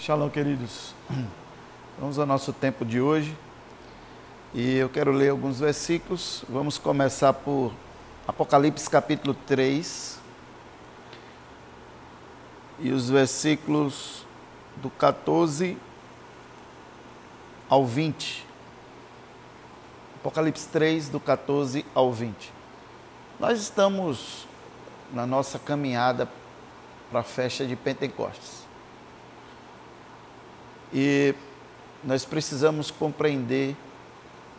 Shalom, queridos. Vamos ao nosso tempo de hoje e eu quero ler alguns versículos. Vamos começar por Apocalipse capítulo 3 e os versículos do 14 ao 20. Apocalipse 3, do 14 ao 20. Nós estamos na nossa caminhada para a festa de Pentecostes. E nós precisamos compreender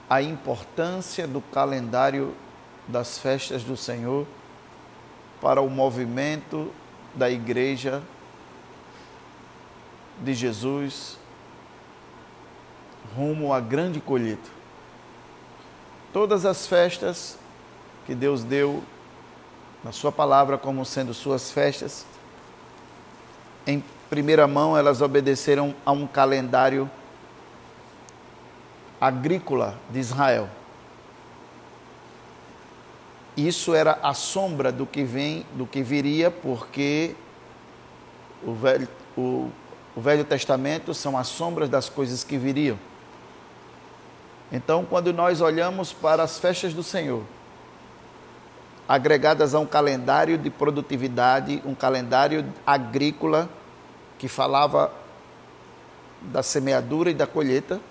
a importância do calendário das festas do Senhor para o movimento da igreja de Jesus rumo à grande colheita. Todas as festas que Deus deu na Sua palavra como sendo suas festas, em primeira mão, elas obedeceram a um calendário agrícola de Israel. Isso era a sombra do que vem, do que viria, porque o Velho, o, o Velho Testamento são as sombras das coisas que viriam. Então, quando nós olhamos para as festas do Senhor, agregadas a um calendário de produtividade, um calendário agrícola, que falava da semeadura e da colheita,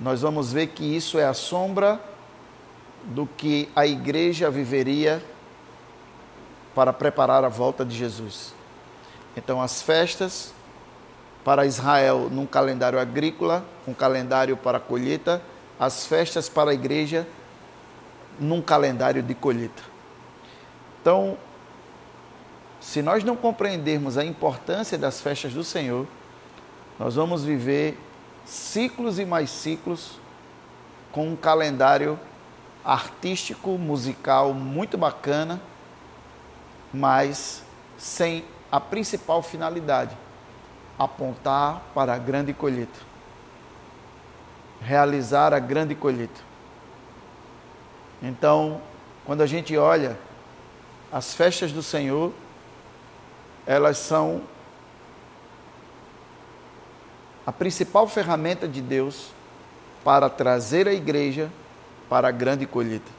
nós vamos ver que isso é a sombra do que a igreja viveria para preparar a volta de Jesus. Então, as festas para Israel num calendário agrícola, um calendário para colheita, as festas para a igreja num calendário de colheita. Então, se nós não compreendermos a importância das festas do Senhor, nós vamos viver ciclos e mais ciclos com um calendário artístico, musical muito bacana, mas sem a principal finalidade, apontar para a grande colheita. Realizar a grande colheita. Então, quando a gente olha as festas do Senhor, elas são a principal ferramenta de Deus para trazer a igreja para a grande colheita.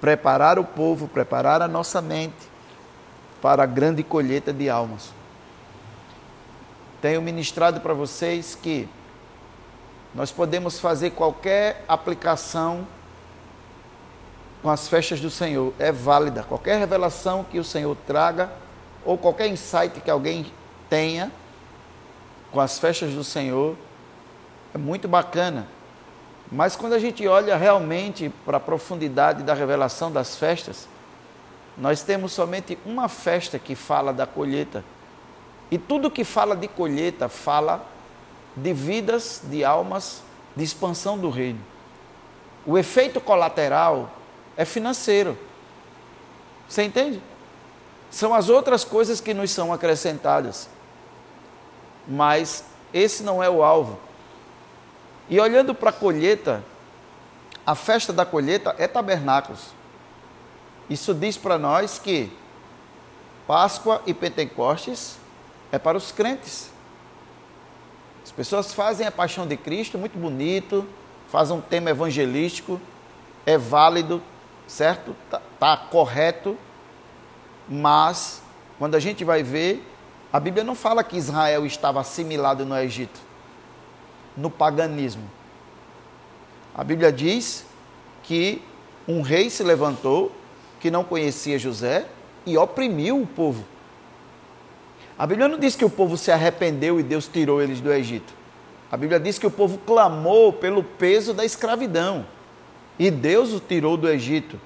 Preparar o povo, preparar a nossa mente para a grande colheita de almas. Tenho ministrado para vocês que nós podemos fazer qualquer aplicação com as festas do Senhor, é válida. Qualquer revelação que o Senhor traga ou qualquer insight que alguém tenha com as festas do Senhor, é muito bacana. Mas quando a gente olha realmente para a profundidade da revelação das festas, nós temos somente uma festa que fala da colheita. E tudo que fala de colheita fala de vidas, de almas, de expansão do reino. O efeito colateral é financeiro. Você entende? São as outras coisas que nos são acrescentadas. Mas esse não é o alvo. E olhando para a colheita, a festa da colheita é tabernáculos. Isso diz para nós que Páscoa e Pentecostes é para os crentes. As pessoas fazem a paixão de Cristo muito bonito, fazem um tema evangelístico, é válido, certo? Está tá correto, mas, quando a gente vai ver, a Bíblia não fala que Israel estava assimilado no Egito, no paganismo. A Bíblia diz que um rei se levantou que não conhecia José e oprimiu o povo. A Bíblia não diz que o povo se arrependeu e Deus tirou eles do Egito. A Bíblia diz que o povo clamou pelo peso da escravidão e Deus o tirou do Egito.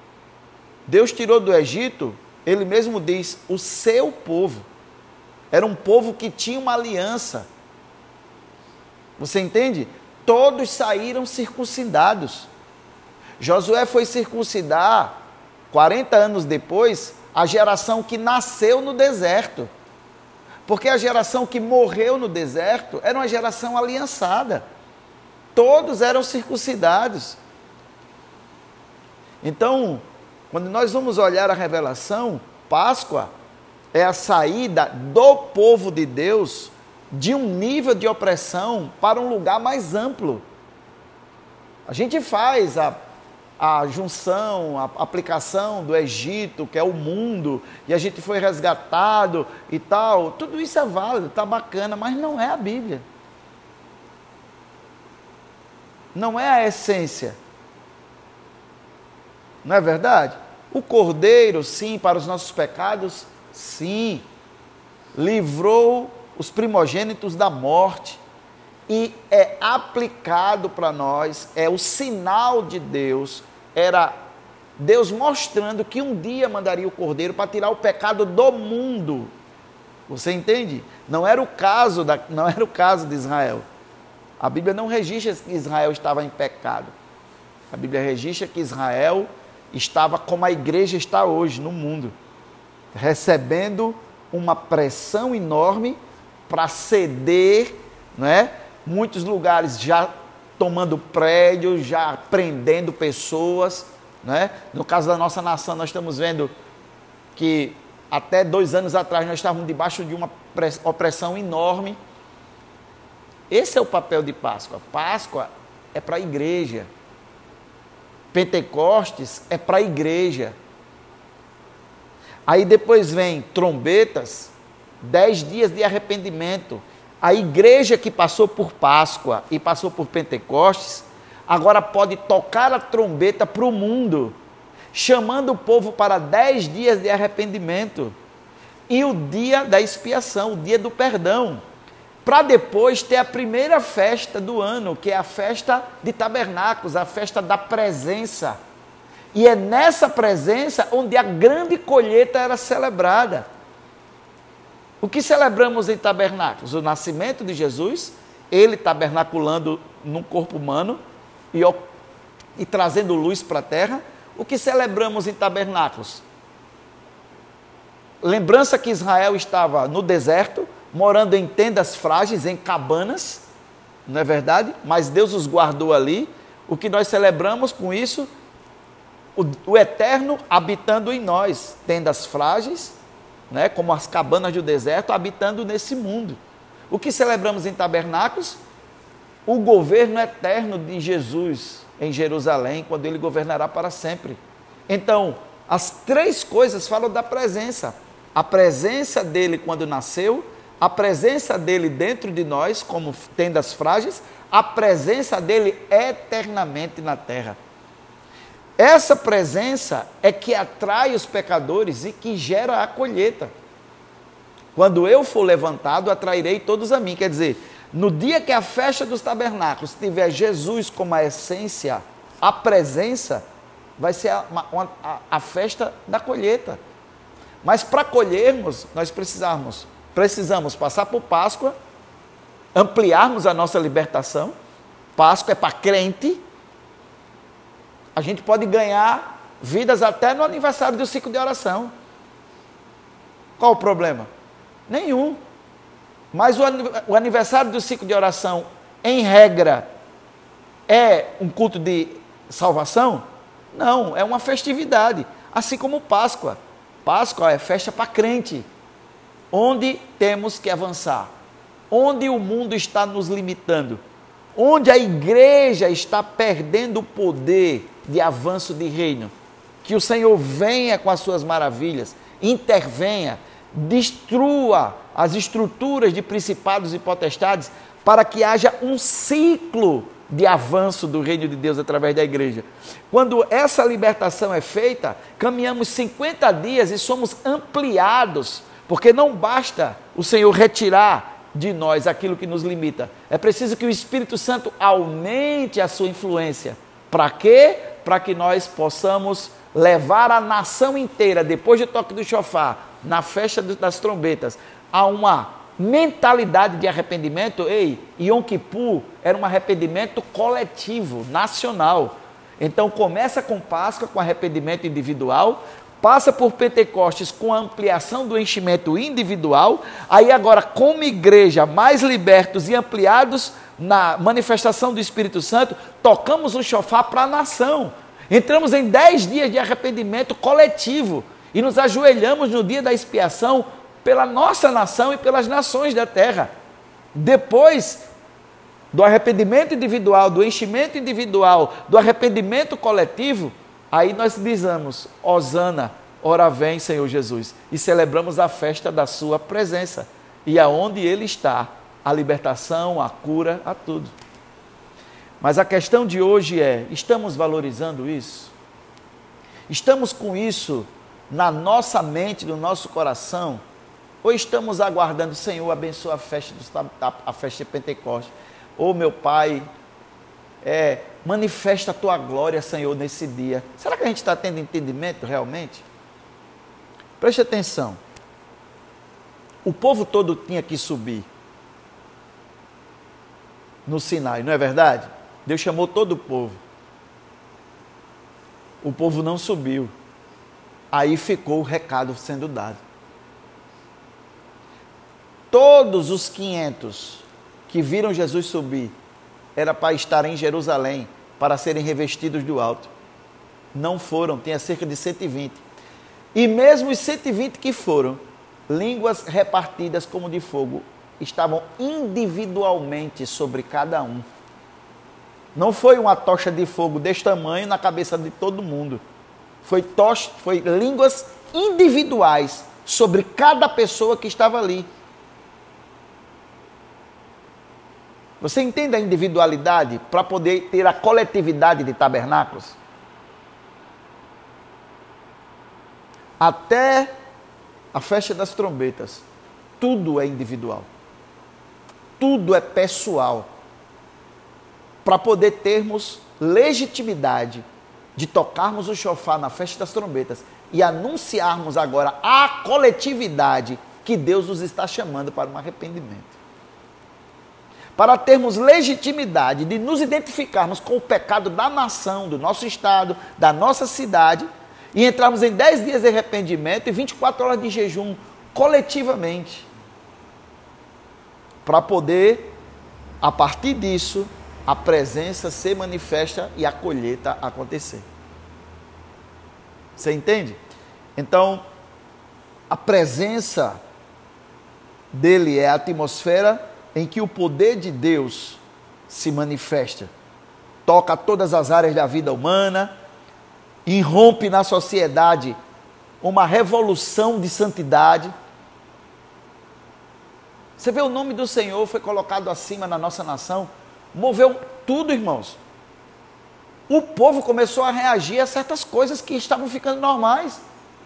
Deus tirou do Egito ele mesmo diz: o seu povo. Era um povo que tinha uma aliança. Você entende? Todos saíram circuncidados. Josué foi circuncidar 40 anos depois a geração que nasceu no deserto. Porque a geração que morreu no deserto era uma geração aliançada. Todos eram circuncidados. Então, quando nós vamos olhar a revelação, Páscoa é a saída do povo de Deus de um nível de opressão para um lugar mais amplo. A gente faz a, a junção, a aplicação do Egito, que é o mundo, e a gente foi resgatado e tal. Tudo isso é válido, está bacana, mas não é a Bíblia. Não é a essência. Não é verdade? O cordeiro, sim, para os nossos pecados, sim. Livrou os primogênitos da morte e é aplicado para nós, é o sinal de Deus, era Deus mostrando que um dia mandaria o cordeiro para tirar o pecado do mundo. Você entende? Não era o caso da, não era o caso de Israel. A Bíblia não registra que Israel estava em pecado. A Bíblia registra que Israel estava como a igreja está hoje no mundo, recebendo uma pressão enorme para ceder, né? muitos lugares já tomando prédios, já prendendo pessoas. Né? No caso da nossa nação, nós estamos vendo que até dois anos atrás nós estávamos debaixo de uma opressão enorme. Esse é o papel de Páscoa. Páscoa é para a igreja. Pentecostes é para a igreja. Aí depois vem trombetas, dez dias de arrependimento. A igreja que passou por Páscoa e passou por Pentecostes, agora pode tocar a trombeta para o mundo, chamando o povo para dez dias de arrependimento. E o dia da expiação, o dia do perdão. Para depois ter a primeira festa do ano, que é a festa de tabernáculos, a festa da presença. E é nessa presença onde a grande colheita era celebrada. O que celebramos em tabernáculos? O nascimento de Jesus, ele tabernaculando num corpo humano e, e trazendo luz para a terra. O que celebramos em tabernáculos? Lembrança que Israel estava no deserto, morando em tendas frágeis, em cabanas, não é verdade? Mas Deus os guardou ali. O que nós celebramos com isso? O, o eterno habitando em nós, tendas frágeis, né, como as cabanas do deserto, habitando nesse mundo. O que celebramos em tabernáculos? O governo eterno de Jesus em Jerusalém, quando ele governará para sempre. Então, as três coisas falam da presença. A presença dele quando nasceu, a presença dele dentro de nós, como tendas frágeis, a presença dele eternamente na terra. Essa presença é que atrai os pecadores e que gera a colheita. Quando eu for levantado, atrairei todos a mim. Quer dizer, no dia que a festa dos tabernáculos tiver Jesus como a essência, a presença, vai ser a, a, a festa da colheita. Mas para colhermos, nós precisamos, precisamos passar por Páscoa, ampliarmos a nossa libertação. Páscoa é para crente, a gente pode ganhar vidas até no aniversário do ciclo de oração. Qual o problema? Nenhum. Mas o aniversário do ciclo de oração, em regra, é um culto de salvação? Não, é uma festividade. Assim como Páscoa. Páscoa é festa para crente. Onde temos que avançar? Onde o mundo está nos limitando? Onde a igreja está perdendo o poder de avanço de reino. Que o Senhor venha com as suas maravilhas, intervenha, destrua as estruturas de principados e potestades, para que haja um ciclo de avanço do reino de Deus através da igreja. Quando essa libertação é feita, caminhamos 50 dias e somos ampliados, porque não basta o Senhor retirar de nós aquilo que nos limita. É preciso que o Espírito Santo aumente a sua influência. Para quê? para que nós possamos levar a nação inteira, depois do toque do chofar, na festa das trombetas, a uma mentalidade de arrependimento. Ei, Yom Kippur era um arrependimento coletivo, nacional. Então começa com Páscoa, com arrependimento individual, passa por Pentecostes com a ampliação do enchimento individual, aí agora como igreja mais libertos e ampliados na manifestação do Espírito Santo, tocamos o chofar para a nação. Entramos em dez dias de arrependimento coletivo e nos ajoelhamos no dia da expiação pela nossa nação e pelas nações da terra. Depois do arrependimento individual, do enchimento individual, do arrependimento coletivo, aí nós dizemos: Osana, ora vem, Senhor Jesus, e celebramos a festa da Sua presença. E aonde Ele está, a libertação, a cura, a tudo. Mas a questão de hoje é: estamos valorizando isso? Estamos com isso na nossa mente, no nosso coração? Ou estamos aguardando, Senhor, abençoa a festa, a festa de Pentecostes? Ou meu Pai, é, manifesta a tua glória, Senhor, nesse dia. Será que a gente está tendo entendimento realmente? Preste atenção. O povo todo tinha que subir no Sinai, não é verdade? Deus chamou todo o povo. O povo não subiu. Aí ficou o recado sendo dado. Todos os 500 que viram Jesus subir era para estar em Jerusalém, para serem revestidos do alto. Não foram, tinha cerca de 120. E mesmo os 120 que foram, línguas repartidas como de fogo, estavam individualmente sobre cada um. Não foi uma tocha de fogo deste tamanho na cabeça de todo mundo. Foi, tocha, foi línguas individuais sobre cada pessoa que estava ali. Você entende a individualidade para poder ter a coletividade de tabernáculos? Até a festa das trombetas, tudo é individual. Tudo é pessoal. Para poder termos legitimidade de tocarmos o chofar na festa das trombetas e anunciarmos agora a coletividade que Deus nos está chamando para um arrependimento para termos legitimidade de nos identificarmos com o pecado da nação, do nosso estado, da nossa cidade, e entrarmos em 10 dias de arrependimento e 24 horas de jejum coletivamente. Para poder, a partir disso, a presença ser manifesta e a colheita acontecer. Você entende? Então, a presença dele é a atmosfera em que o poder de Deus se manifesta, toca todas as áreas da vida humana, irrompe na sociedade uma revolução de santidade. Você vê o nome do Senhor foi colocado acima na nossa nação, moveu tudo, irmãos. O povo começou a reagir a certas coisas que estavam ficando normais.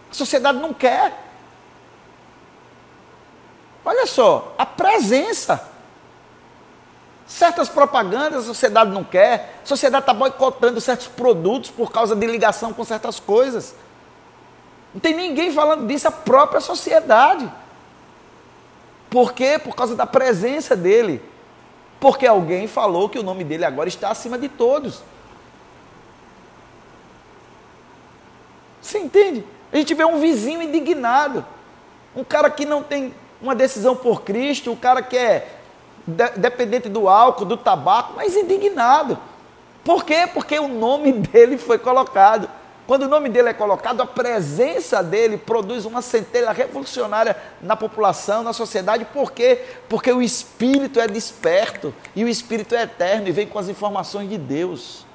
A sociedade não quer. Olha só, a presença. Certas propagandas a sociedade não quer, a sociedade está boicotando certos produtos por causa de ligação com certas coisas. Não tem ninguém falando disso, a própria sociedade. Por quê? Por causa da presença dele. Porque alguém falou que o nome dele agora está acima de todos. Você entende? A gente vê um vizinho indignado, um cara que não tem uma decisão por Cristo, um cara que é dependente do álcool, do tabaco, mas indignado. Por quê? Porque o nome dele foi colocado. Quando o nome dele é colocado, a presença dele produz uma centelha revolucionária na população, na sociedade. Por quê? Porque o espírito é desperto e o espírito é eterno e vem com as informações de Deus.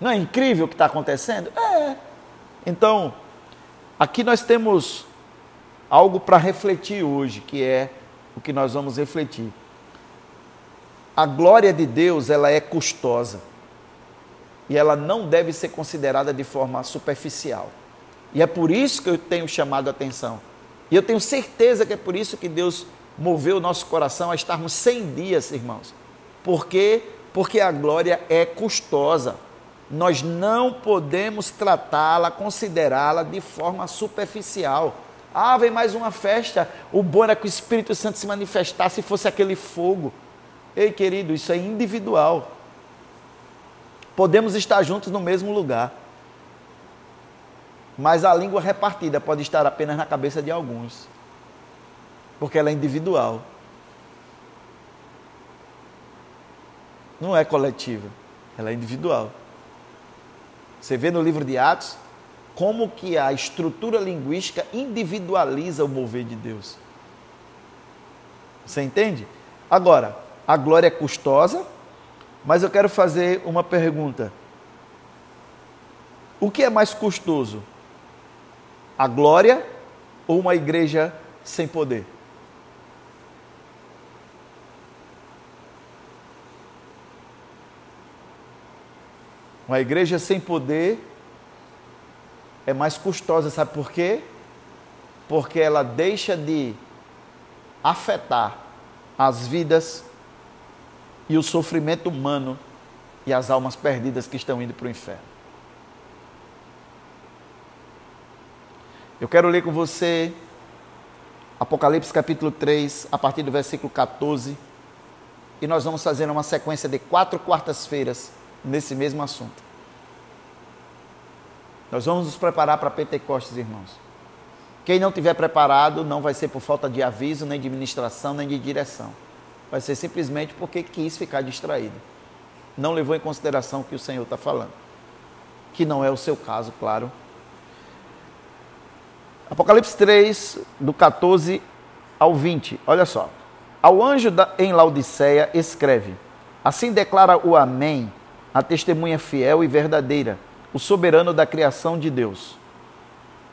Não é incrível o que está acontecendo? É. Então, aqui nós temos algo para refletir hoje, que é o que nós vamos refletir. A glória de Deus, ela é custosa. E ela não deve ser considerada de forma superficial. E é por isso que eu tenho chamado a atenção. E eu tenho certeza que é por isso que Deus moveu o nosso coração a estarmos 100 dias, irmãos. Por quê? Porque a glória é custosa. Nós não podemos tratá-la, considerá-la de forma superficial. Ah, vem mais uma festa. O bom era que o Espírito Santo se manifestasse e fosse aquele fogo. Ei, querido, isso é individual. Podemos estar juntos no mesmo lugar. Mas a língua repartida pode estar apenas na cabeça de alguns. Porque ela é individual. Não é coletiva, ela é individual. Você vê no livro de Atos, como que a estrutura linguística individualiza o mover de Deus. Você entende? Agora, a glória é custosa, mas eu quero fazer uma pergunta. O que é mais custoso? A glória ou uma igreja sem poder? Uma igreja sem poder é mais custosa, sabe por quê? Porque ela deixa de afetar as vidas e o sofrimento humano e as almas perdidas que estão indo para o inferno. Eu quero ler com você Apocalipse capítulo 3, a partir do versículo 14, e nós vamos fazer uma sequência de quatro quartas-feiras nesse mesmo assunto. Nós vamos nos preparar para Pentecostes, irmãos. Quem não tiver preparado não vai ser por falta de aviso, nem de ministração, nem de direção. Vai ser simplesmente porque quis ficar distraído. Não levou em consideração o que o Senhor está falando. Que não é o seu caso, claro. Apocalipse 3, do 14 ao 20. Olha só. Ao anjo da, em Laodiceia escreve: Assim declara o Amém, a testemunha fiel e verdadeira, o soberano da criação de Deus.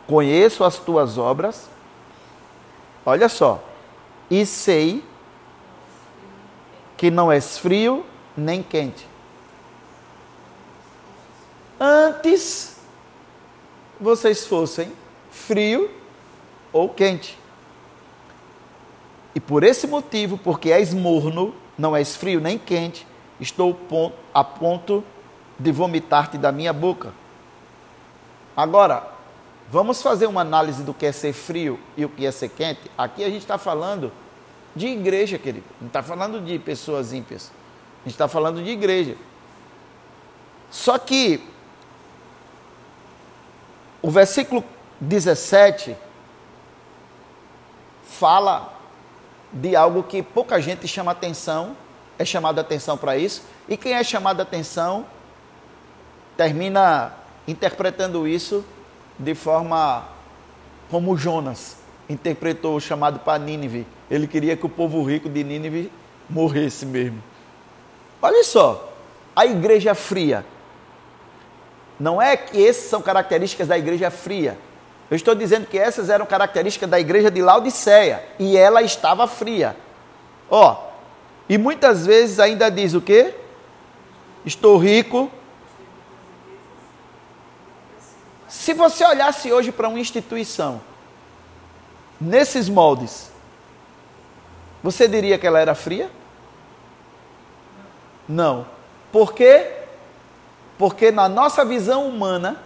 Conheço as tuas obras, olha só, e sei que não és frio nem quente. Antes vocês fossem frio ou quente. E por esse motivo, porque és morno, não és frio nem quente, estou a ponto de vomitar-te da minha boca. Agora, vamos fazer uma análise do que é ser frio e o que é ser quente. Aqui a gente está falando de igreja, querido. Não está falando de pessoas ímpias. A gente está falando de igreja. Só que o versículo 17 fala de algo que pouca gente chama atenção, é chamado atenção para isso, e quem é chamado atenção termina interpretando isso de forma como Jonas interpretou o chamado para Nínive. Ele queria que o povo rico de Nínive morresse mesmo. Olha só, a igreja fria. Não é que essas são características da igreja fria. Eu estou dizendo que essas eram características da igreja de Laodiceia e ela estava fria. Ó, e muitas vezes ainda diz o quê? Estou rico. Se você olhasse hoje para uma instituição nesses moldes, você diria que ela era fria? Não. Por quê? Porque na nossa visão humana,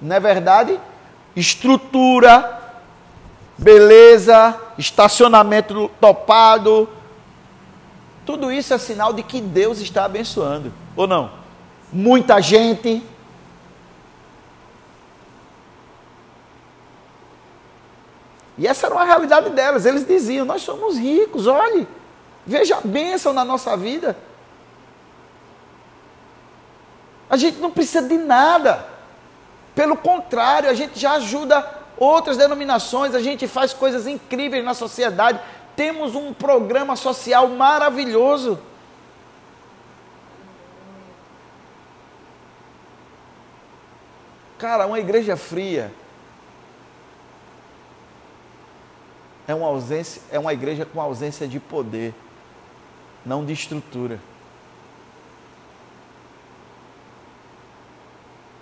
não é verdade? estrutura, beleza, estacionamento topado. Tudo isso é sinal de que Deus está abençoando, ou não? Muita gente. E essa era uma realidade delas. Eles diziam: Nós somos ricos, olhe, veja a bênção na nossa vida. A gente não precisa de nada. Pelo contrário, a gente já ajuda outras denominações, a gente faz coisas incríveis na sociedade. Temos um programa social maravilhoso. Cara, uma igreja fria é uma ausência, é uma igreja com ausência de poder, não de estrutura.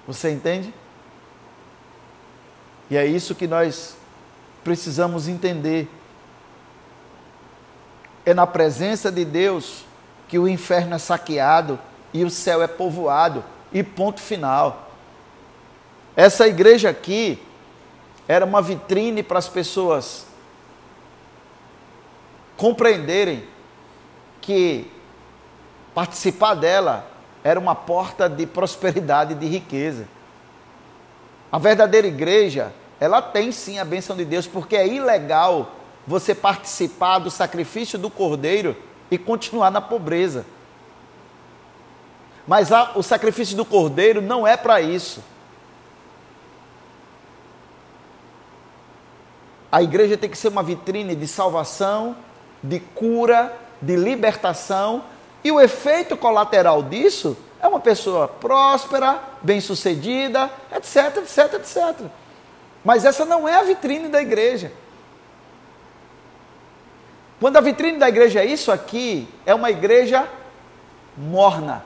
Você entende? E é isso que nós precisamos entender. É na presença de Deus que o inferno é saqueado e o céu é povoado. E ponto final. Essa igreja aqui era uma vitrine para as pessoas compreenderem que participar dela era uma porta de prosperidade e de riqueza. A verdadeira igreja ela tem sim a bênção de Deus, porque é ilegal você participar do sacrifício do cordeiro e continuar na pobreza. Mas a, o sacrifício do cordeiro não é para isso. A igreja tem que ser uma vitrine de salvação de cura, de libertação, e o efeito colateral disso é uma pessoa próspera, bem-sucedida, etc, etc, etc. Mas essa não é a vitrine da igreja. Quando a vitrine da igreja é isso aqui, é uma igreja morna.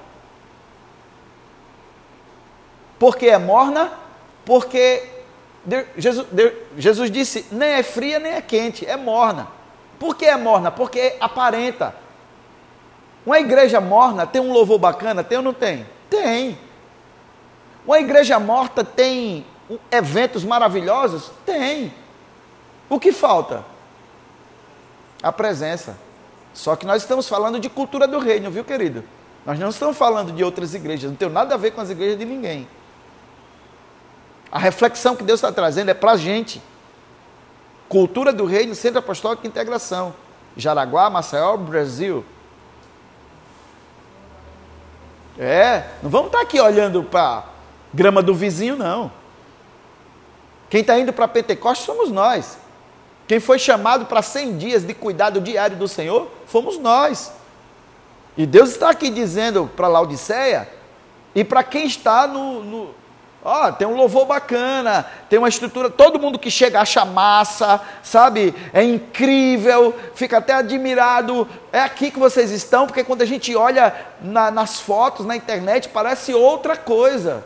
Por que é morna? Porque Jesus, Jesus disse: nem é fria nem é quente, é morna. Por que é morna? Porque aparenta. Uma igreja morna tem um louvor bacana? Tem ou não tem? Tem. Uma igreja morta tem eventos maravilhosos? Tem. O que falta? A presença. Só que nós estamos falando de cultura do reino, viu, querido? Nós não estamos falando de outras igrejas, não tem nada a ver com as igrejas de ninguém. A reflexão que Deus está trazendo é para a gente. Cultura do Reino, Centro Apostólico de Integração. Jaraguá, Maceió, Brasil. É, não vamos estar tá aqui olhando para grama do vizinho, não. Quem está indo para Pentecostes somos nós. Quem foi chamado para 100 dias de cuidado diário do Senhor, fomos nós. E Deus está aqui dizendo para Laodiceia e para quem está no, no Ó, tem um louvor bacana, tem uma estrutura, todo mundo que chega acha massa, sabe? É incrível, fica até admirado. É aqui que vocês estão, porque quando a gente olha na, nas fotos, na internet, parece outra coisa.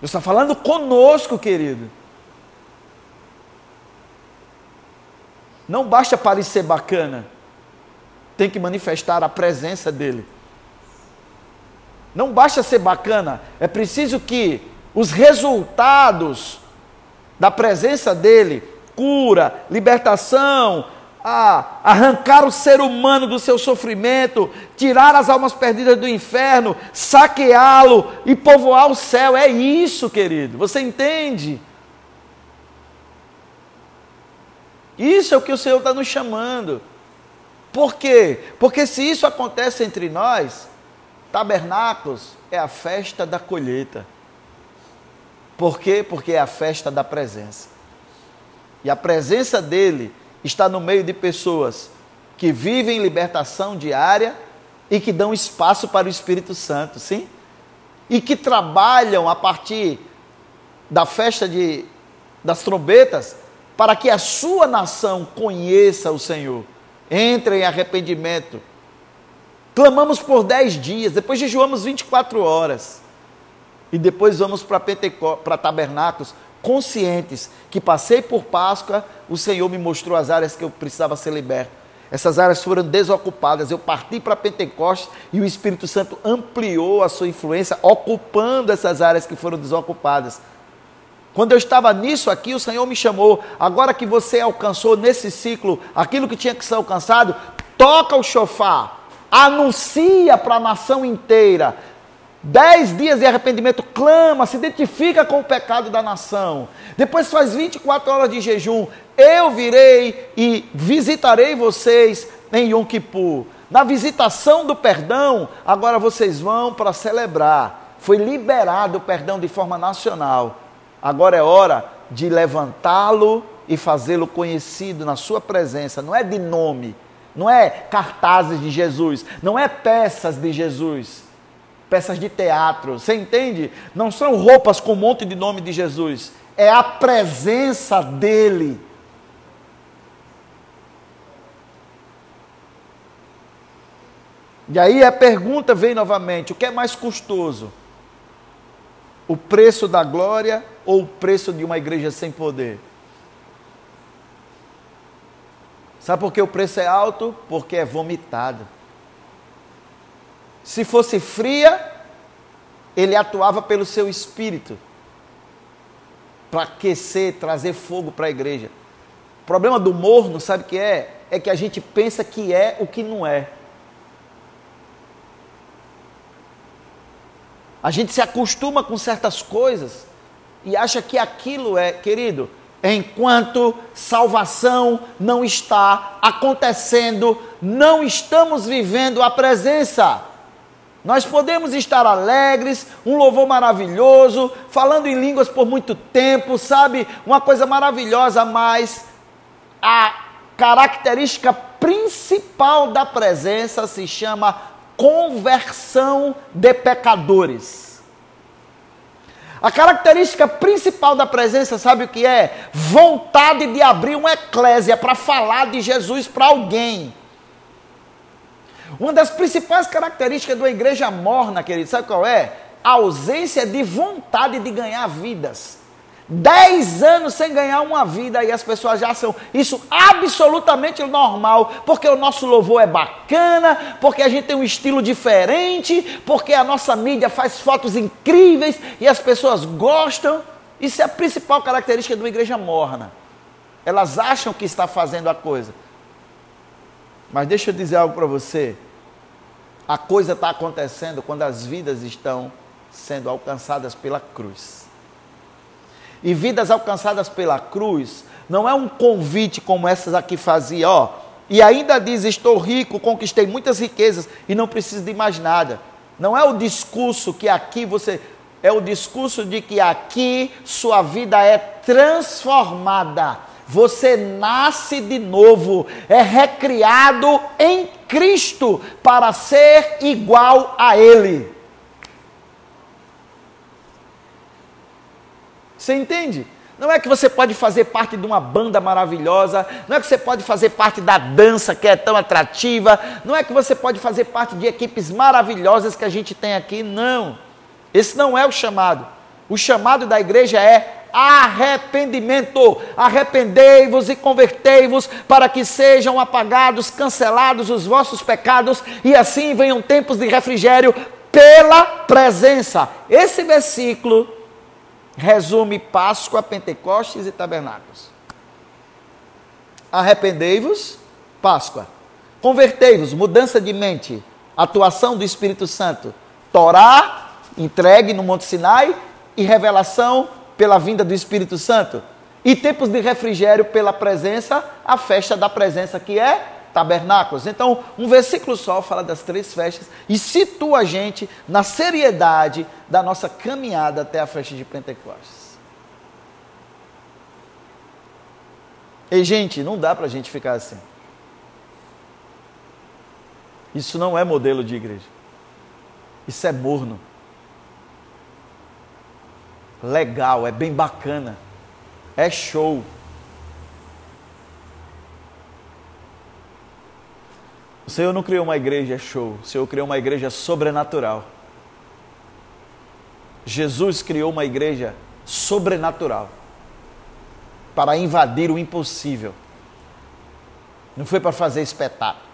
Deus está falando conosco, querido. Não basta parecer bacana, tem que manifestar a presença dele. Não basta ser bacana, é preciso que os resultados da presença dele, cura, libertação, a arrancar o ser humano do seu sofrimento, tirar as almas perdidas do inferno, saqueá-lo e povoar o céu. É isso, querido. Você entende? Isso é o que o Senhor está nos chamando. Por quê? Porque se isso acontece entre nós, Tabernáculos é a festa da colheita. Por quê? Porque é a festa da presença. E a presença dele está no meio de pessoas que vivem libertação diária e que dão espaço para o Espírito Santo, sim? E que trabalham a partir da festa de, das trombetas para que a sua nação conheça o Senhor, entre em arrependimento Clamamos por dez dias, depois jejuamos 24 horas. E depois vamos para para tabernáculos, conscientes que passei por Páscoa, o Senhor me mostrou as áreas que eu precisava ser liberto. Essas áreas foram desocupadas. Eu parti para Pentecostes e o Espírito Santo ampliou a sua influência, ocupando essas áreas que foram desocupadas. Quando eu estava nisso aqui, o Senhor me chamou. Agora que você alcançou nesse ciclo aquilo que tinha que ser alcançado, toca o chofar anuncia para a nação inteira. Dez dias de arrependimento, clama, se identifica com o pecado da nação. Depois faz 24 horas de jejum. Eu virei e visitarei vocês em Yom Kippur. Na visitação do perdão, agora vocês vão para celebrar. Foi liberado o perdão de forma nacional. Agora é hora de levantá-lo e fazê-lo conhecido na sua presença. Não é de nome, não é cartazes de Jesus, não é peças de Jesus, peças de teatro, você entende? Não são roupas com um monte de nome de Jesus, é a presença dele. E aí a pergunta vem novamente: o que é mais custoso? O preço da glória ou o preço de uma igreja sem poder? Sabe por que o preço é alto? Porque é vomitado. Se fosse fria, ele atuava pelo seu espírito para aquecer, trazer fogo para a igreja. O problema do morno, sabe o que é? É que a gente pensa que é o que não é. A gente se acostuma com certas coisas e acha que aquilo é, querido, enquanto salvação não está acontecendo, não estamos vivendo a presença. Nós podemos estar alegres, um louvor maravilhoso, falando em línguas por muito tempo, sabe? Uma coisa maravilhosa, mas a característica principal da presença se chama conversão de pecadores. A característica principal da presença, sabe o que é? Vontade de abrir uma eclésia para falar de Jesus para alguém. Uma das principais características de uma igreja morna, querido, sabe qual é? A ausência de vontade de ganhar vidas. Dez anos sem ganhar uma vida e as pessoas já são isso absolutamente normal, porque o nosso louvor é bacana, porque a gente tem um estilo diferente, porque a nossa mídia faz fotos incríveis e as pessoas gostam. Isso é a principal característica de uma igreja morna. Elas acham que está fazendo a coisa. Mas deixa eu dizer algo para você. A coisa está acontecendo quando as vidas estão sendo alcançadas pela cruz e vidas alcançadas pela cruz, não é um convite como essas aqui fazia, ó. E ainda diz: Estou rico, conquistei muitas riquezas e não preciso de mais nada. Não é o discurso que aqui você. É o discurso de que aqui sua vida é transformada. Você nasce de novo, é recriado em Cristo para ser igual a Ele. Você entende? Não é que você pode fazer parte de uma banda maravilhosa, não é que você pode fazer parte da dança que é tão atrativa, não é que você pode fazer parte de equipes maravilhosas que a gente tem aqui, não. Esse não é o chamado. O chamado da igreja é arrependimento. Arrependei-vos e convertei-vos para que sejam apagados, cancelados os vossos pecados e assim venham tempos de refrigério pela presença. Esse versículo resume Páscoa, Pentecostes e Tabernáculos. Arrependei-vos, Páscoa. Convertei-vos, mudança de mente, atuação do Espírito Santo. Torá, entregue no Monte Sinai e revelação pela vinda do Espírito Santo. E tempos de refrigério pela presença, a festa da presença que é tabernáculos. Então, um versículo só fala das três festas e situa a gente na seriedade da nossa caminhada até a festa de Pentecostes. E, gente, não dá para a gente ficar assim. Isso não é modelo de igreja. Isso é morno. Legal, é bem bacana. É show. O Senhor não criou uma igreja show, o Senhor criou uma igreja sobrenatural. Jesus criou uma igreja sobrenatural para invadir o impossível. Não foi para fazer espetáculo.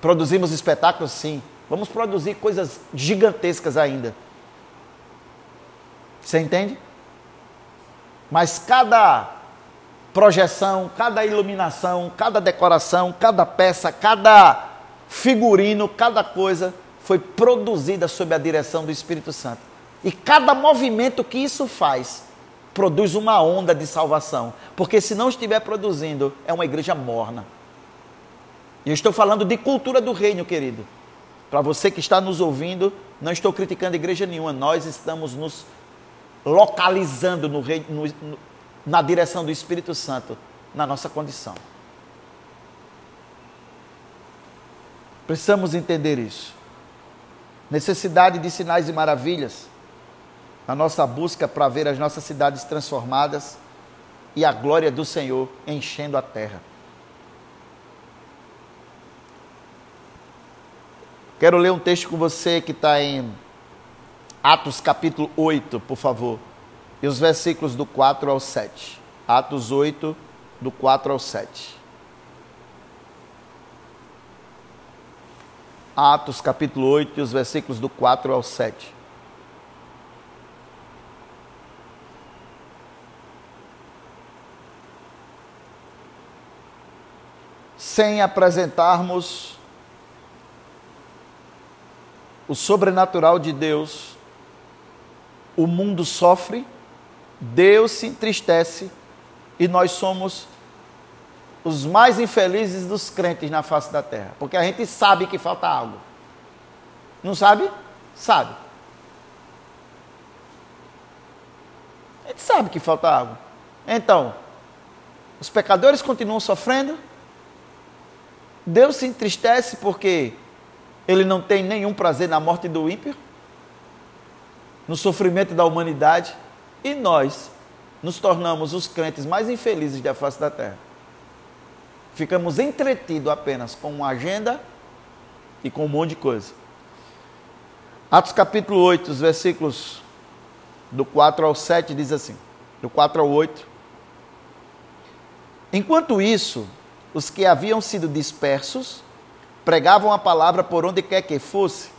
Produzimos espetáculos, sim. Vamos produzir coisas gigantescas ainda. Você entende? Mas cada projeção, cada iluminação, cada decoração, cada peça, cada figurino, cada coisa foi produzida sob a direção do Espírito Santo. E cada movimento que isso faz produz uma onda de salvação. Porque se não estiver produzindo, é uma igreja morna. E eu estou falando de cultura do reino, querido. Para você que está nos ouvindo, não estou criticando igreja nenhuma, nós estamos nos localizando no, reino, no, na direção do Espírito Santo na nossa condição. Precisamos entender isso. Necessidade de sinais e maravilhas na nossa busca para ver as nossas cidades transformadas e a glória do Senhor enchendo a terra. Quero ler um texto com você que está em Atos capítulo 8, por favor e os versículos do 4 ao 7. Atos 8, do 4 ao 7. Atos capítulo 8 e os versículos do 4 ao 7. Sem apresentarmos o sobrenatural de Deus, o mundo sofre Deus se entristece e nós somos os mais infelizes dos crentes na face da terra, porque a gente sabe que falta algo. Não sabe? Sabe. A gente sabe que falta algo. Então, Os pecadores continuam sofrendo. Deus se entristece porque ele não tem nenhum prazer na morte do ímpio, no sofrimento da humanidade, e nós nos tornamos os crentes mais infelizes da face da terra. Ficamos entretidos apenas com uma agenda e com um monte de coisa. Atos capítulo 8, os versículos do 4 ao 7 diz assim: do 4 ao 8. Enquanto isso, os que haviam sido dispersos pregavam a palavra por onde quer que fosse.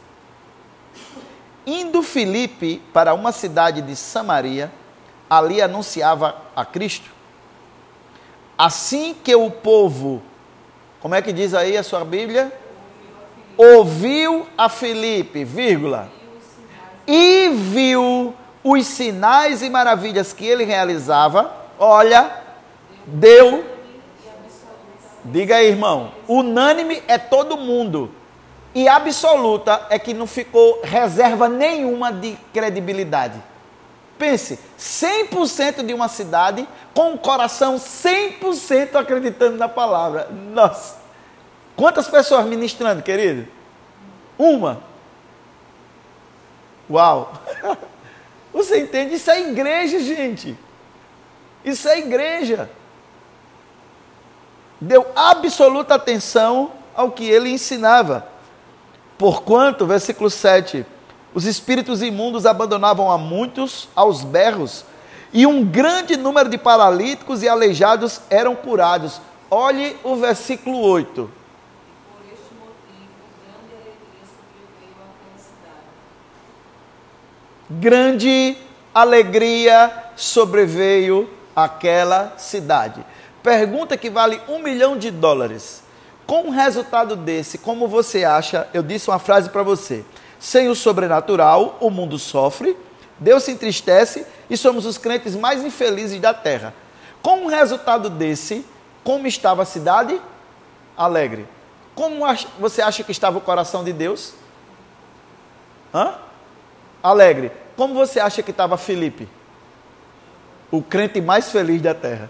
Indo Filipe para uma cidade de Samaria, ali anunciava a Cristo. Assim que o povo, como é que diz aí a sua Bíblia? Ouviu a Filipe, vírgula, e viu os sinais e maravilhas que ele realizava, olha, deu. Diga aí, irmão. Unânime é todo mundo. E absoluta é que não ficou reserva nenhuma de credibilidade. Pense, 100% de uma cidade com o coração 100% acreditando na palavra. Nossa. Quantas pessoas ministrando, querido? Uma. Uau. Você entende? Isso é igreja, gente. Isso é igreja. Deu absoluta atenção ao que ele ensinava. Porquanto, versículo 7, os espíritos imundos abandonavam a muitos aos berros, e um grande número de paralíticos e aleijados eram curados. Olhe o versículo 8. grande alegria sobreveio àquela cidade. Pergunta que vale um milhão de dólares. Com um resultado desse, como você acha? Eu disse uma frase para você. Sem o sobrenatural, o mundo sofre, Deus se entristece e somos os crentes mais infelizes da terra. Com um resultado desse, como estava a cidade? Alegre. Como você acha que estava o coração de Deus? Hã? alegre. Como você acha que estava Felipe? O crente mais feliz da terra.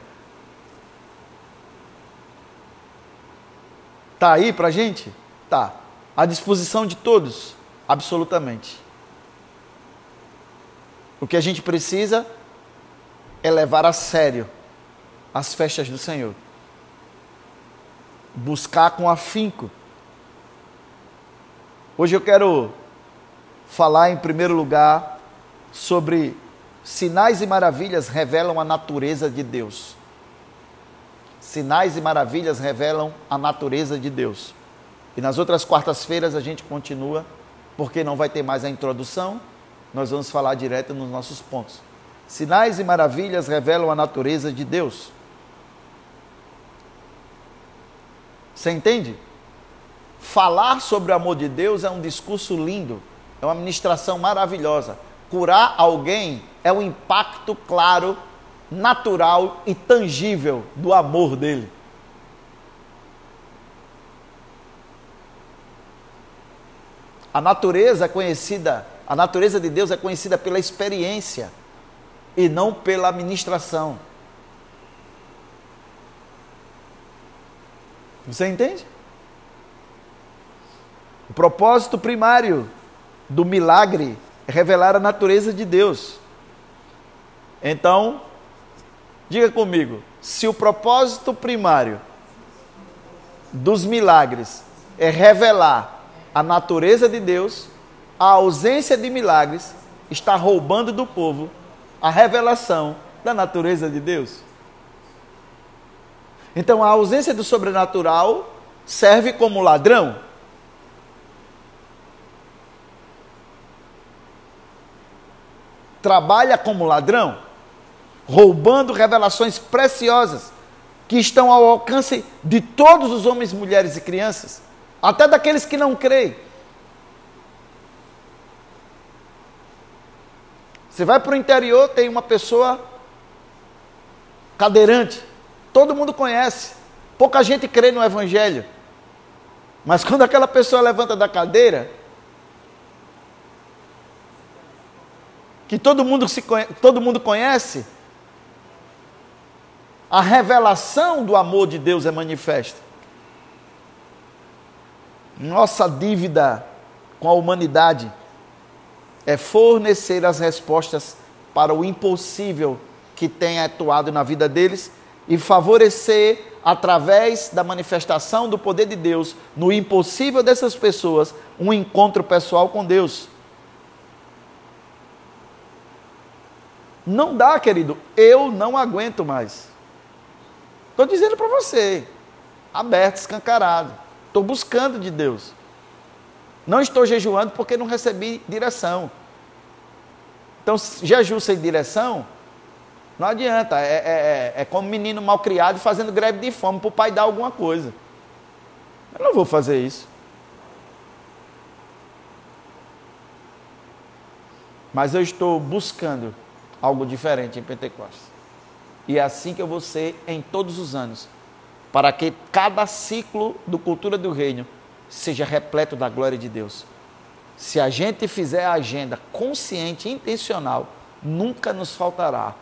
Tá aí para gente? Tá. À disposição de todos? Absolutamente. O que a gente precisa é levar a sério as festas do Senhor. Buscar com afinco. Hoje eu quero falar em primeiro lugar sobre sinais e maravilhas revelam a natureza de Deus. Sinais e maravilhas revelam a natureza de Deus. E nas outras quartas-feiras a gente continua, porque não vai ter mais a introdução, nós vamos falar direto nos nossos pontos. Sinais e maravilhas revelam a natureza de Deus. Você entende? Falar sobre o amor de Deus é um discurso lindo, é uma ministração maravilhosa. Curar alguém é um impacto claro, natural e tangível do amor dele. A natureza é conhecida, a natureza de Deus é conhecida pela experiência e não pela ministração. Você entende? O propósito primário do milagre é revelar a natureza de Deus. Então, diga comigo, se o propósito primário dos milagres é revelar a natureza de Deus, a ausência de milagres está roubando do povo a revelação da natureza de Deus. Então, a ausência do sobrenatural serve como ladrão trabalha como ladrão, roubando revelações preciosas que estão ao alcance de todos os homens, mulheres e crianças, até daqueles que não creem. Você vai para o interior, tem uma pessoa cadeirante, todo mundo conhece, pouca gente crê no Evangelho, mas quando aquela pessoa levanta da cadeira, que todo mundo, se, todo mundo conhece, a revelação do amor de Deus é manifesta. Nossa dívida com a humanidade é fornecer as respostas para o impossível que tem atuado na vida deles e favorecer, através da manifestação do poder de Deus, no impossível dessas pessoas, um encontro pessoal com Deus. Não dá, querido, eu não aguento mais. Estou dizendo para você, aberto, escancarado. Estou buscando de Deus. Não estou jejuando porque não recebi direção. Então, jejum sem direção, não adianta. É, é, é, é como menino mal criado fazendo greve de fome para o pai dar alguma coisa. Eu não vou fazer isso. Mas eu estou buscando algo diferente em Pentecostes. E é assim que eu vou ser em todos os anos, para que cada ciclo do Cultura do Reino seja repleto da glória de Deus. Se a gente fizer a agenda consciente e intencional, nunca nos faltará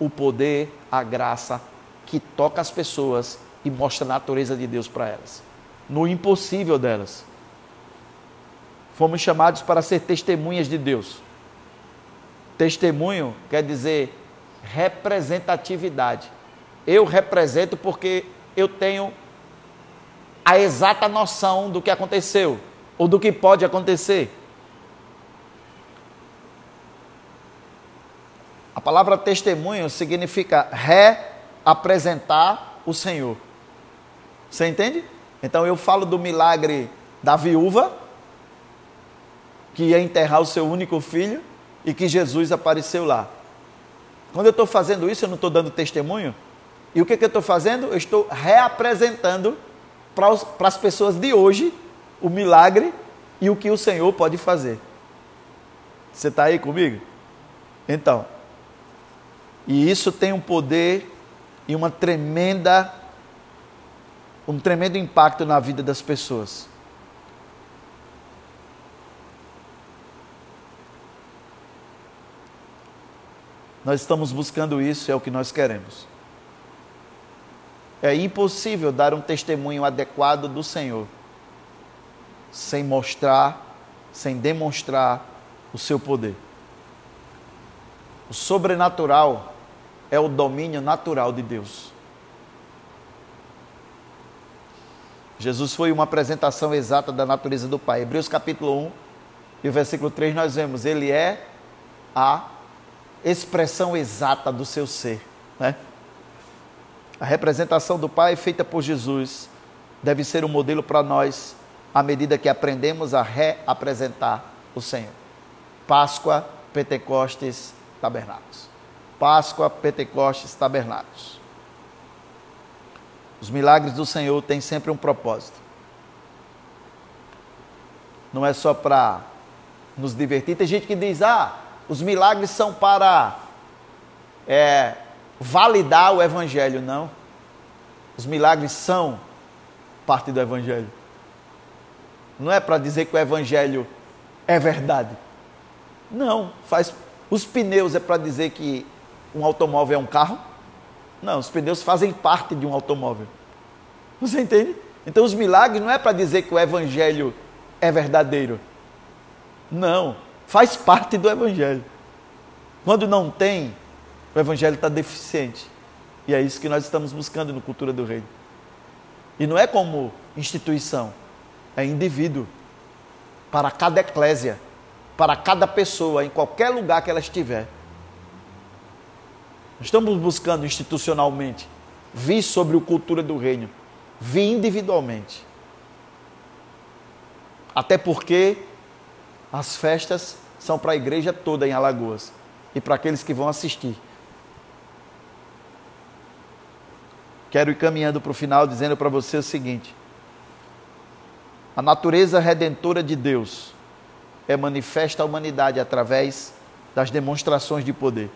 o poder, a graça que toca as pessoas e mostra a natureza de Deus para elas, no impossível delas. Fomos chamados para ser testemunhas de Deus. Testemunho quer dizer representatividade. Eu represento porque eu tenho a exata noção do que aconteceu ou do que pode acontecer. A palavra testemunho significa reapresentar o Senhor. Você entende? Então eu falo do milagre da viúva que ia enterrar o seu único filho e que Jesus apareceu lá. Quando eu estou fazendo isso, eu não estou dando testemunho. E o que, que eu estou fazendo? Eu estou reapresentando para as pessoas de hoje o milagre e o que o Senhor pode fazer. Você está aí comigo? Então, e isso tem um poder e uma tremenda, um tremendo impacto na vida das pessoas. Nós estamos buscando isso, é o que nós queremos. É impossível dar um testemunho adequado do Senhor sem mostrar, sem demonstrar o seu poder. O sobrenatural é o domínio natural de Deus. Jesus foi uma apresentação exata da natureza do Pai. Hebreus capítulo 1 e o versículo 3 nós vemos, ele é a expressão exata do seu ser. Né? A representação do Pai feita por Jesus deve ser um modelo para nós à medida que aprendemos a reapresentar o Senhor. Páscoa, Pentecostes, Tabernáculos. Páscoa, Pentecostes, Tabernáculos. Os milagres do Senhor têm sempre um propósito. Não é só para nos divertir. Tem gente que diz: ah, os milagres são para é, validar o Evangelho. Não. Os milagres são parte do Evangelho. Não é para dizer que o Evangelho é verdade. Não, faz. Os pneus é para dizer que um automóvel é um carro? Não, os pneus fazem parte de um automóvel. Você entende? Então os milagres não é para dizer que o Evangelho é verdadeiro. Não, faz parte do Evangelho. Quando não tem, o Evangelho está deficiente. E é isso que nós estamos buscando no Cultura do Reino. E não é como instituição, é indivíduo. Para cada eclésia, para cada pessoa, em qualquer lugar que ela estiver. Estamos buscando institucionalmente vir sobre o cultura do reino, vir individualmente. Até porque as festas são para a igreja toda em Alagoas e para aqueles que vão assistir. Quero ir caminhando para o final dizendo para você o seguinte: a natureza redentora de Deus é manifesta à humanidade através das demonstrações de poder.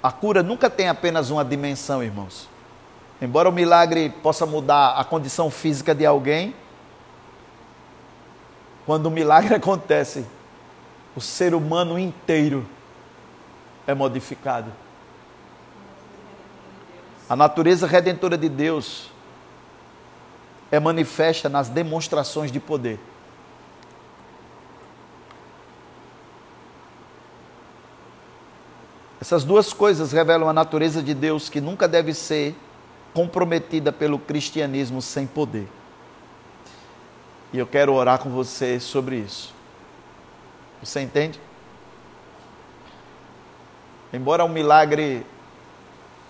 A cura nunca tem apenas uma dimensão, irmãos. Embora o milagre possa mudar a condição física de alguém, quando o milagre acontece, o ser humano inteiro é modificado. A natureza redentora de Deus é manifesta nas demonstrações de poder. Essas duas coisas revelam a natureza de Deus que nunca deve ser comprometida pelo cristianismo sem poder. E eu quero orar com você sobre isso. Você entende? Embora um milagre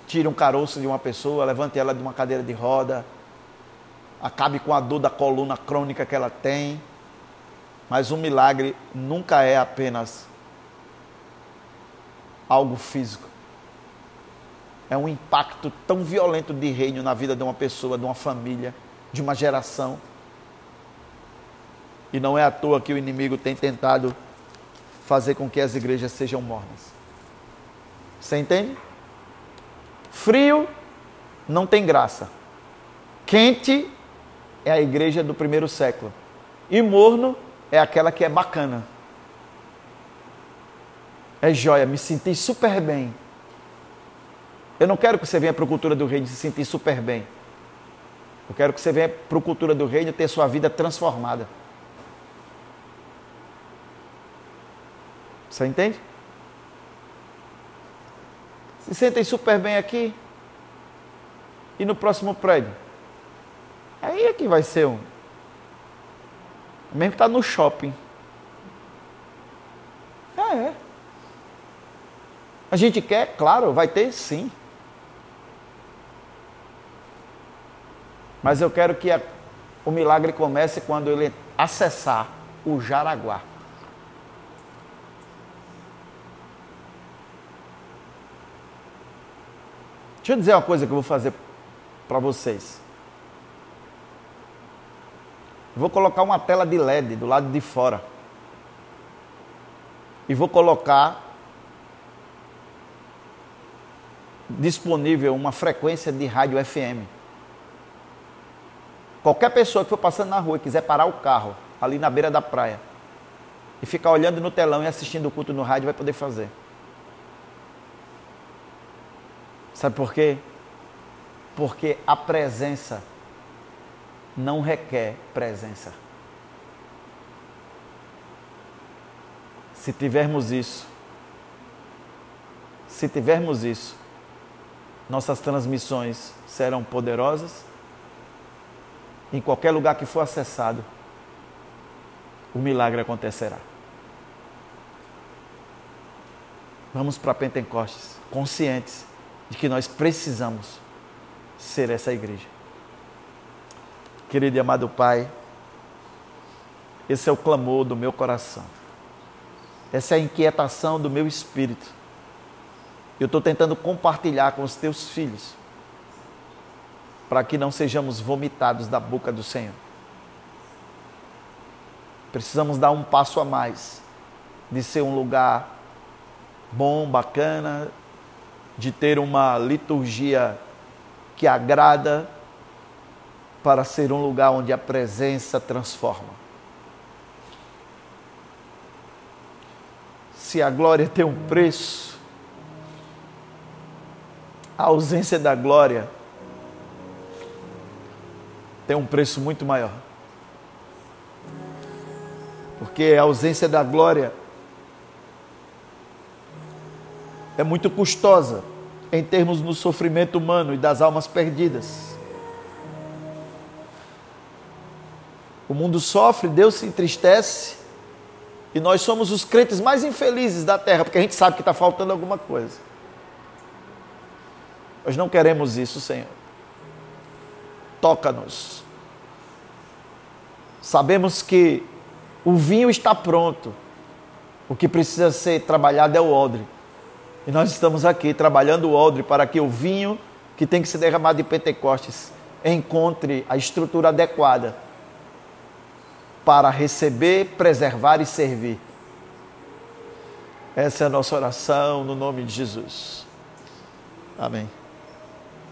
tire um caroço de uma pessoa, levante ela de uma cadeira de roda, acabe com a dor da coluna crônica que ela tem, mas um milagre nunca é apenas algo físico. É um impacto tão violento de reino na vida de uma pessoa, de uma família, de uma geração. E não é à toa que o inimigo tem tentado fazer com que as igrejas sejam mornas. Você entende? Frio não tem graça. Quente é a igreja do primeiro século. E morno é aquela que é bacana. É joia, me senti super bem. Eu não quero que você venha para a cultura do reino se sentir super bem. Eu quero que você venha para a cultura do reino ter sua vida transformada. Você entende? Se sentem super bem aqui e no próximo prédio. Aí é que vai ser um. Mesmo que está no shopping. É, é. A gente quer, claro, vai ter sim. Mas eu quero que a, o milagre comece quando ele acessar o Jaraguá. Deixa eu dizer uma coisa que eu vou fazer para vocês. Vou colocar uma tela de LED do lado de fora. E vou colocar disponível uma frequência de rádio FM. Qualquer pessoa que for passando na rua e quiser parar o carro ali na beira da praia e ficar olhando no telão e assistindo o culto no rádio vai poder fazer. Sabe por quê? Porque a presença não requer presença. Se tivermos isso, se tivermos isso, nossas transmissões serão poderosas. Em qualquer lugar que for acessado, o milagre acontecerá. Vamos para Pentecostes, conscientes de que nós precisamos ser essa igreja. Querido e amado Pai, esse é o clamor do meu coração, essa é a inquietação do meu espírito eu estou tentando compartilhar com os teus filhos, para que não sejamos vomitados da boca do Senhor. Precisamos dar um passo a mais, de ser um lugar bom, bacana, de ter uma liturgia que agrada, para ser um lugar onde a presença transforma. Se a glória tem um preço, a ausência da glória tem um preço muito maior. Porque a ausência da glória é muito custosa em termos do sofrimento humano e das almas perdidas. O mundo sofre, Deus se entristece e nós somos os crentes mais infelizes da terra, porque a gente sabe que está faltando alguma coisa. Nós não queremos isso, Senhor. Toca-nos. Sabemos que o vinho está pronto. O que precisa ser trabalhado é o odre. E nós estamos aqui trabalhando o odre para que o vinho que tem que ser derramado de Pentecostes encontre a estrutura adequada para receber, preservar e servir. Essa é a nossa oração no nome de Jesus. Amém.